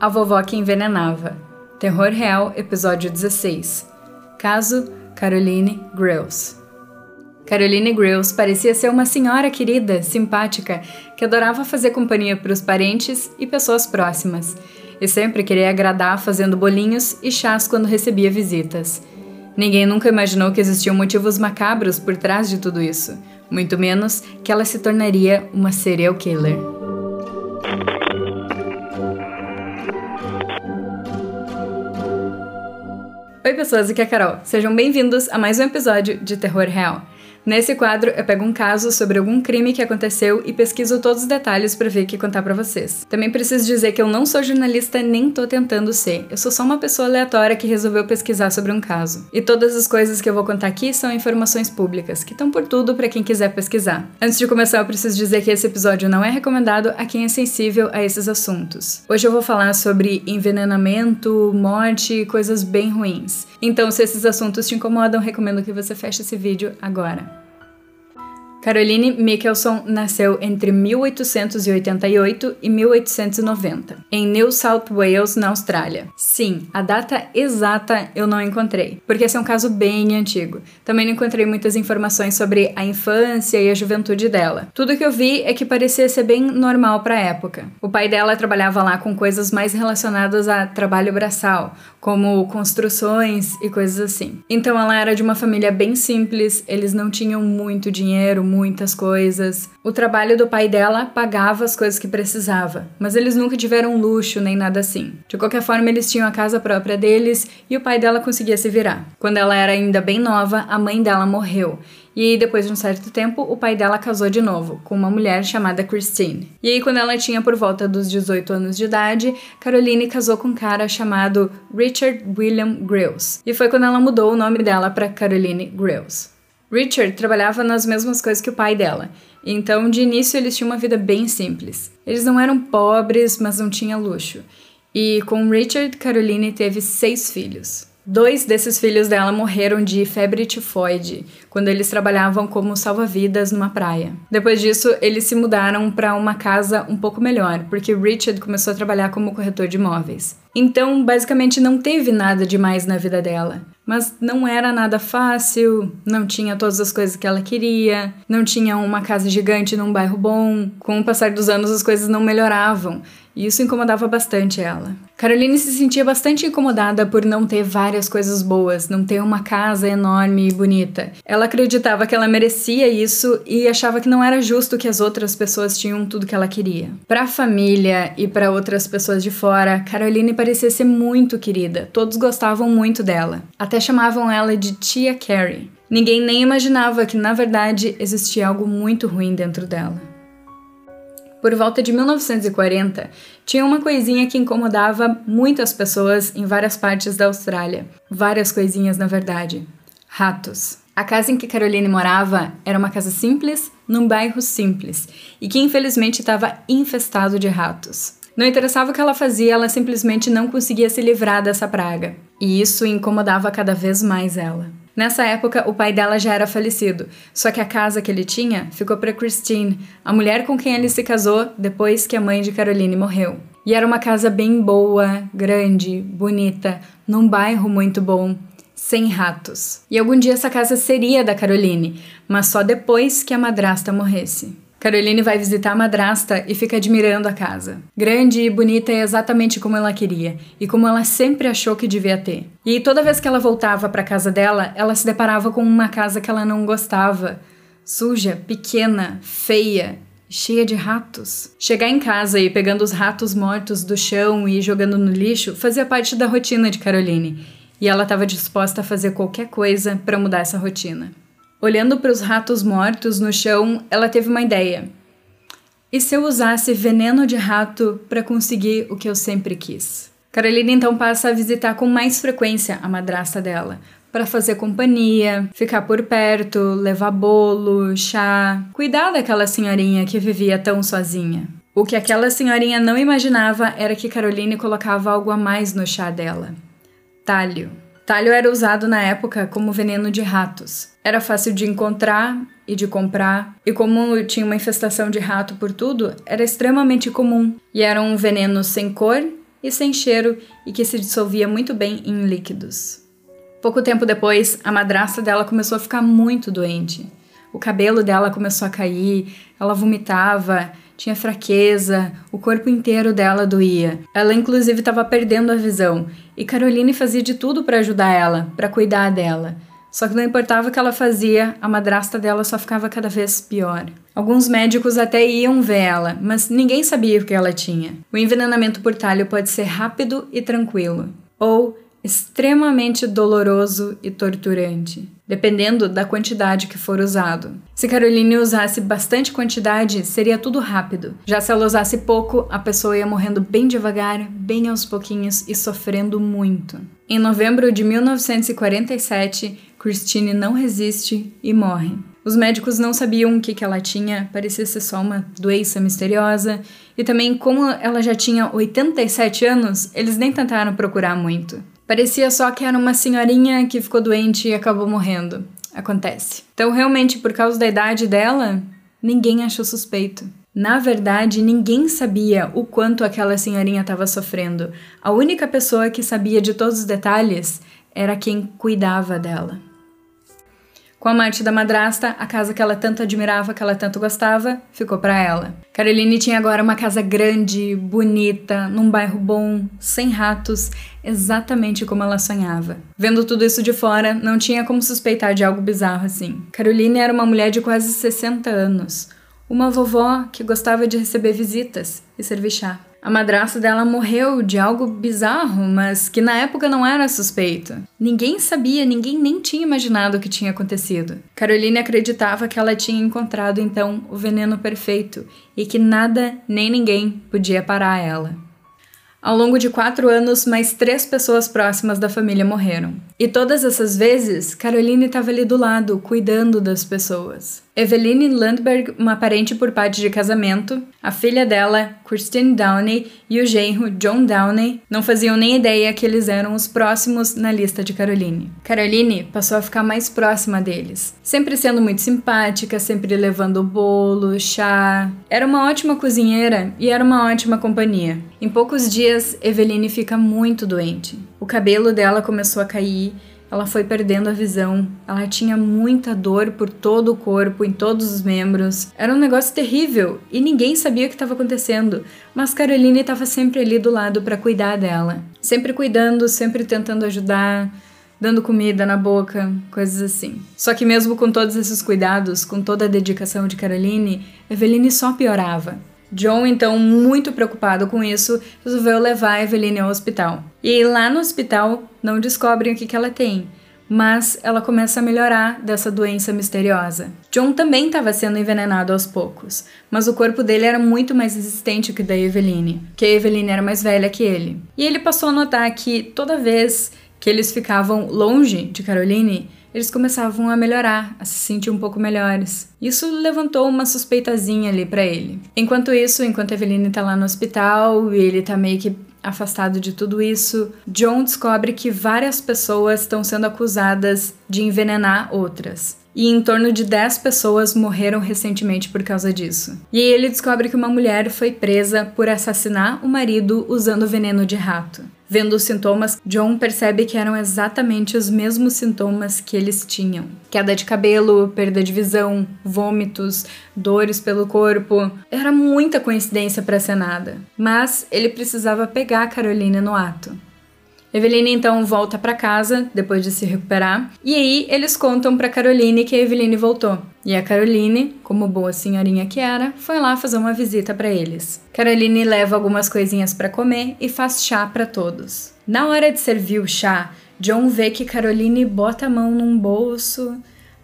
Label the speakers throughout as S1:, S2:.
S1: A vovó que envenenava. Terror Real, episódio 16. Caso Caroline Grills. Caroline Grills parecia ser uma senhora querida, simpática, que adorava fazer companhia para os parentes e pessoas próximas, e sempre queria agradar fazendo bolinhos e chás quando recebia visitas. Ninguém nunca imaginou que existiam motivos macabros por trás de tudo isso, muito menos que ela se tornaria uma serial killer. Oi, pessoas, aqui é a Carol. Sejam bem-vindos a mais um episódio de Terror Real. Nesse quadro, eu pego um caso sobre algum crime que aconteceu e pesquiso todos os detalhes para ver o que contar para vocês. Também preciso dizer que eu não sou jornalista nem tô tentando ser. Eu sou só uma pessoa aleatória que resolveu pesquisar sobre um caso. E todas as coisas que eu vou contar aqui são informações públicas, que estão por tudo para quem quiser pesquisar. Antes de começar, eu preciso dizer que esse episódio não é recomendado a quem é sensível a esses assuntos. Hoje eu vou falar sobre envenenamento, morte e coisas bem ruins. Então, se esses assuntos te incomodam, recomendo que você feche esse vídeo agora. Caroline Michelson nasceu entre 1888 e 1890, em New South Wales, na Austrália. Sim, a data exata eu não encontrei, porque esse é um caso bem antigo. Também não encontrei muitas informações sobre a infância e a juventude dela. Tudo que eu vi é que parecia ser bem normal para a época. O pai dela trabalhava lá com coisas mais relacionadas a trabalho braçal, como construções e coisas assim. Então ela era de uma família bem simples, eles não tinham muito dinheiro, muitas coisas. O trabalho do pai dela pagava as coisas que precisava, mas eles nunca tiveram luxo nem nada assim. De qualquer forma, eles tinham a casa própria deles e o pai dela conseguia se virar. Quando ela era ainda bem nova, a mãe dela morreu e depois de um certo tempo, o pai dela casou de novo, com uma mulher chamada Christine. E aí, quando ela tinha por volta dos 18 anos de idade, Caroline casou com um cara chamado Richard William Grills. E foi quando ela mudou o nome dela para Caroline Grills. Richard trabalhava nas mesmas coisas que o pai dela, então de início eles tinham uma vida bem simples. Eles não eram pobres, mas não tinham luxo. E com Richard, Caroline teve seis filhos. Dois desses filhos dela morreram de febre tifoide quando eles trabalhavam como salva-vidas numa praia. Depois disso, eles se mudaram para uma casa um pouco melhor, porque Richard começou a trabalhar como corretor de imóveis. Então, basicamente, não teve nada demais na vida dela. Mas não era nada fácil, não tinha todas as coisas que ela queria, não tinha uma casa gigante num bairro bom. Com o passar dos anos, as coisas não melhoravam e isso incomodava bastante ela. Caroline se sentia bastante incomodada por não ter várias coisas boas, não ter uma casa enorme e bonita. Ela acreditava que ela merecia isso e achava que não era justo que as outras pessoas tinham tudo que ela queria. Para a família e para outras pessoas de fora, Caroline parecia ser muito querida. Todos gostavam muito dela. Até chamavam ela de Tia Carrie. Ninguém nem imaginava que, na verdade, existia algo muito ruim dentro dela por volta de 1940, tinha uma coisinha que incomodava muitas pessoas em várias partes da Austrália. Várias coisinhas, na verdade. Ratos. A casa em que Caroline morava era uma casa simples, num bairro simples, e que infelizmente estava infestado de ratos. Não interessava o que ela fazia, ela simplesmente não conseguia se livrar dessa praga. E isso incomodava cada vez mais ela. Nessa época, o pai dela já era falecido, só que a casa que ele tinha ficou para Christine, a mulher com quem ele se casou depois que a mãe de Caroline morreu. E era uma casa bem boa, grande, bonita, num bairro muito bom, sem ratos. E algum dia essa casa seria da Caroline, mas só depois que a madrasta morresse. Caroline vai visitar a madrasta e fica admirando a casa. Grande e bonita é exatamente como ela queria e como ela sempre achou que devia ter. E toda vez que ela voltava para casa dela, ela se deparava com uma casa que ela não gostava. Suja, pequena, feia, cheia de ratos. Chegar em casa e pegando os ratos mortos do chão e jogando no lixo fazia parte da rotina de Caroline, e ela estava disposta a fazer qualquer coisa para mudar essa rotina. Olhando para os ratos mortos no chão, ela teve uma ideia. E se eu usasse veneno de rato para conseguir o que eu sempre quis? Carolina então passa a visitar com mais frequência a madrasta dela, para fazer companhia, ficar por perto, levar bolo, chá, cuidar daquela senhorinha que vivia tão sozinha. O que aquela senhorinha não imaginava era que Caroline colocava algo a mais no chá dela: talho. Talho era usado na época como veneno de ratos. Era fácil de encontrar e de comprar, e como tinha uma infestação de rato por tudo, era extremamente comum. E era um veneno sem cor e sem cheiro e que se dissolvia muito bem em líquidos. Pouco tempo depois, a madrasta dela começou a ficar muito doente. O cabelo dela começou a cair, ela vomitava, tinha fraqueza, o corpo inteiro dela doía. Ela inclusive estava perdendo a visão, e Caroline fazia de tudo para ajudar ela, para cuidar dela. Só que não importava o que ela fazia, a madrasta dela só ficava cada vez pior. Alguns médicos até iam ver ela, mas ninguém sabia o que ela tinha. O envenenamento por talho pode ser rápido e tranquilo, ou extremamente doloroso e torturante, dependendo da quantidade que for usado. Se Caroline usasse bastante quantidade, seria tudo rápido. Já se ela usasse pouco, a pessoa ia morrendo bem devagar, bem aos pouquinhos e sofrendo muito. Em novembro de 1947, Christine não resiste e morre. Os médicos não sabiam o que, que ela tinha, parecia ser só uma doença misteriosa, e também, como ela já tinha 87 anos, eles nem tentaram procurar muito. Parecia só que era uma senhorinha que ficou doente e acabou morrendo. Acontece. Então, realmente, por causa da idade dela, ninguém achou suspeito. Na verdade, ninguém sabia o quanto aquela senhorinha estava sofrendo. A única pessoa que sabia de todos os detalhes era quem cuidava dela. Com a morte da madrasta, a casa que ela tanto admirava, que ela tanto gostava, ficou para ela. Caroline tinha agora uma casa grande, bonita, num bairro bom, sem ratos, exatamente como ela sonhava. Vendo tudo isso de fora, não tinha como suspeitar de algo bizarro assim. Caroline era uma mulher de quase 60 anos, uma vovó que gostava de receber visitas e servir chá. A madrasta dela morreu de algo bizarro, mas que na época não era suspeito. Ninguém sabia, ninguém nem tinha imaginado o que tinha acontecido. Caroline acreditava que ela tinha encontrado então o veneno perfeito e que nada nem ninguém podia parar ela. Ao longo de quatro anos, mais três pessoas próximas da família morreram. E todas essas vezes, Caroline estava ali do lado, cuidando das pessoas. Eveline Landberg, uma parente por parte de casamento, a filha dela, Christine Downey, e o genro, John Downey, não faziam nem ideia que eles eram os próximos na lista de Caroline. Caroline passou a ficar mais próxima deles, sempre sendo muito simpática, sempre levando bolo, chá. Era uma ótima cozinheira e era uma ótima companhia. Em poucos dias, Eveline fica muito doente. O cabelo dela começou a cair ela foi perdendo a visão, ela tinha muita dor por todo o corpo, em todos os membros. Era um negócio terrível e ninguém sabia o que estava acontecendo, mas Caroline estava sempre ali do lado para cuidar dela. Sempre cuidando, sempre tentando ajudar, dando comida na boca, coisas assim. Só que mesmo com todos esses cuidados, com toda a dedicação de Caroline, Eveline só piorava. John, então, muito preocupado com isso, resolveu levar a Eveline ao hospital. E lá no hospital não descobrem o que, que ela tem, mas ela começa a melhorar dessa doença misteriosa. John também estava sendo envenenado aos poucos, mas o corpo dele era muito mais resistente que o da Eveline, que a Eveline era mais velha que ele. E ele passou a notar que toda vez que eles ficavam longe de Caroline, eles começavam a melhorar, a se sentir um pouco melhores. Isso levantou uma suspeitazinha ali para ele. Enquanto isso, enquanto a Eveline tá lá no hospital e ele tá meio que afastado de tudo isso, John descobre que várias pessoas estão sendo acusadas de envenenar outras. E em torno de 10 pessoas morreram recentemente por causa disso. E ele descobre que uma mulher foi presa por assassinar o marido usando veneno de rato. Vendo os sintomas, John percebe que eram exatamente os mesmos sintomas que eles tinham: queda de cabelo, perda de visão, vômitos, dores pelo corpo. Era muita coincidência para ser nada, mas ele precisava pegar a Carolina no ato. Eveline então volta para casa depois de se recuperar, e aí eles contam para Caroline que a Eveline voltou. E a Caroline, como boa senhorinha que era, foi lá fazer uma visita para eles. Caroline leva algumas coisinhas para comer e faz chá para todos. Na hora de servir o chá, John vê que Caroline bota a mão num bolso,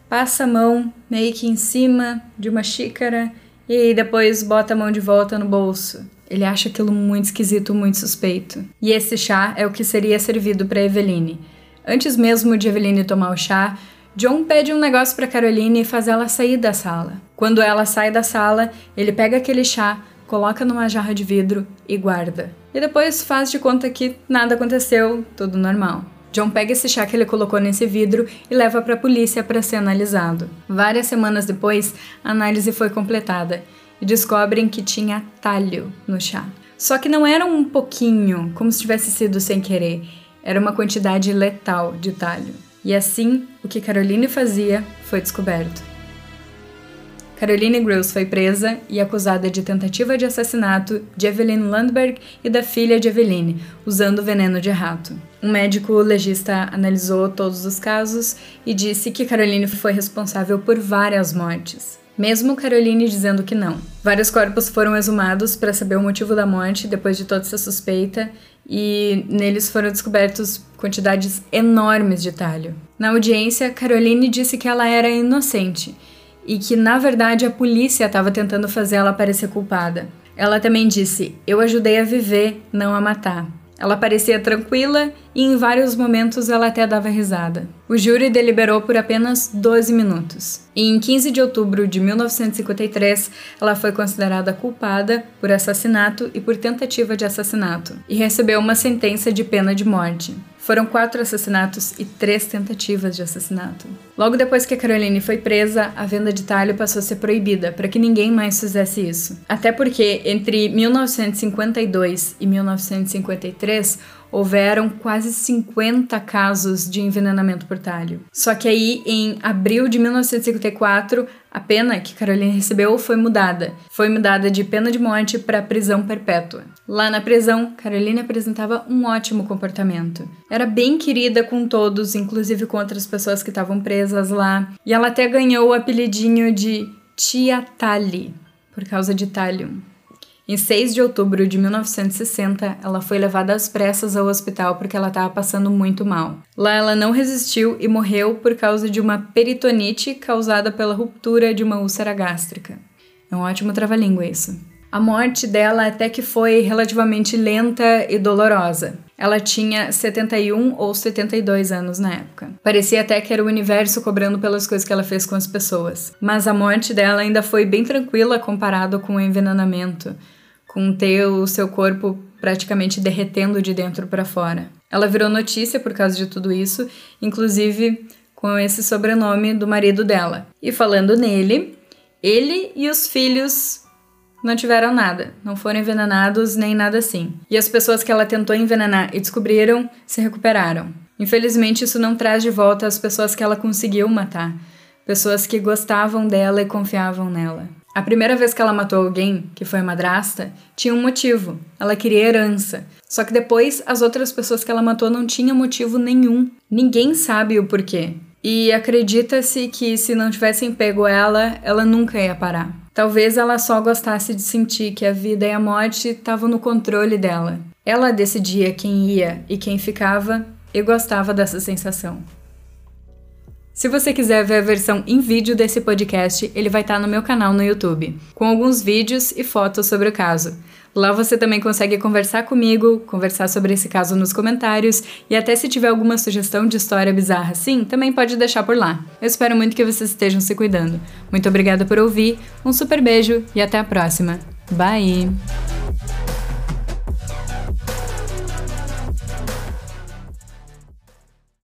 S1: passa a mão meio que em cima de uma xícara e depois bota a mão de volta no bolso. Ele acha aquilo muito esquisito, muito suspeito. E esse chá é o que seria servido para Eveline. Antes mesmo de Eveline tomar o chá, John pede um negócio para Caroline e faz ela sair da sala. Quando ela sai da sala, ele pega aquele chá, coloca numa jarra de vidro e guarda. E depois faz de conta que nada aconteceu, tudo normal. John pega esse chá que ele colocou nesse vidro e leva para a polícia para ser analisado. Várias semanas depois, a análise foi completada e descobrem que tinha talho no chá. Só que não era um pouquinho, como se tivesse sido sem querer. Era uma quantidade letal de talho. E assim, o que Caroline fazia foi descoberto. Caroline Gross foi presa e acusada de tentativa de assassinato de Evelyn Landberg e da filha de Eveline, usando veneno de rato. Um médico legista analisou todos os casos e disse que Caroline foi responsável por várias mortes. Mesmo Caroline dizendo que não. Vários corpos foram exumados para saber o motivo da morte depois de toda essa suspeita, e neles foram descobertos quantidades enormes de talho. Na audiência, Caroline disse que ela era inocente e que na verdade a polícia estava tentando fazer ela parecer culpada. Ela também disse: Eu ajudei a viver, não a matar. Ela parecia tranquila e em vários momentos ela até dava risada. O júri deliberou por apenas 12 minutos. E em 15 de outubro de 1953, ela foi considerada culpada por assassinato e por tentativa de assassinato e recebeu uma sentença de pena de morte. Foram quatro assassinatos e três tentativas de assassinato. Logo depois que a Caroline foi presa, a venda de talho passou a ser proibida para que ninguém mais fizesse isso. Até porque entre 1952 e 1953 houveram quase 50 casos de envenenamento por talho. Só que aí, em abril de 1954, a pena que Caroline recebeu foi mudada. Foi mudada de pena de morte para prisão perpétua. Lá na prisão, Caroline apresentava um ótimo comportamento. Era bem querida com todos, inclusive com outras pessoas que estavam presas lá. E ela até ganhou o apelidinho de Tia Tali, por causa de talho. Em 6 de outubro de 1960, ela foi levada às pressas ao hospital porque ela estava passando muito mal. Lá ela não resistiu e morreu por causa de uma peritonite causada pela ruptura de uma úlcera gástrica. É um ótimo trava-língua isso. A morte dela até que foi relativamente lenta e dolorosa. Ela tinha 71 ou 72 anos na época. Parecia até que era o universo cobrando pelas coisas que ela fez com as pessoas. Mas a morte dela ainda foi bem tranquila comparado com o envenenamento com ter o seu corpo praticamente derretendo de dentro para fora. Ela virou notícia por causa de tudo isso, inclusive com esse sobrenome do marido dela. E falando nele, ele e os filhos não tiveram nada, não foram envenenados nem nada assim. E as pessoas que ela tentou envenenar e descobriram se recuperaram. Infelizmente, isso não traz de volta as pessoas que ela conseguiu matar, pessoas que gostavam dela e confiavam nela. A primeira vez que ela matou alguém, que foi a madrasta, tinha um motivo. Ela queria herança. Só que depois as outras pessoas que ela matou não tinham motivo nenhum. Ninguém sabe o porquê. E acredita-se que se não tivessem pego ela, ela nunca ia parar. Talvez ela só gostasse de sentir que a vida e a morte estavam no controle dela. Ela decidia quem ia e quem ficava e gostava dessa sensação. Se você quiser ver a versão em vídeo desse podcast, ele vai estar no meu canal no YouTube, com alguns vídeos e fotos sobre o caso. Lá você também consegue conversar comigo, conversar sobre esse caso nos comentários e até se tiver alguma sugestão de história bizarra assim, também pode deixar por lá. Eu espero muito que vocês estejam se cuidando. Muito obrigada por ouvir, um super beijo e até a próxima. Bye!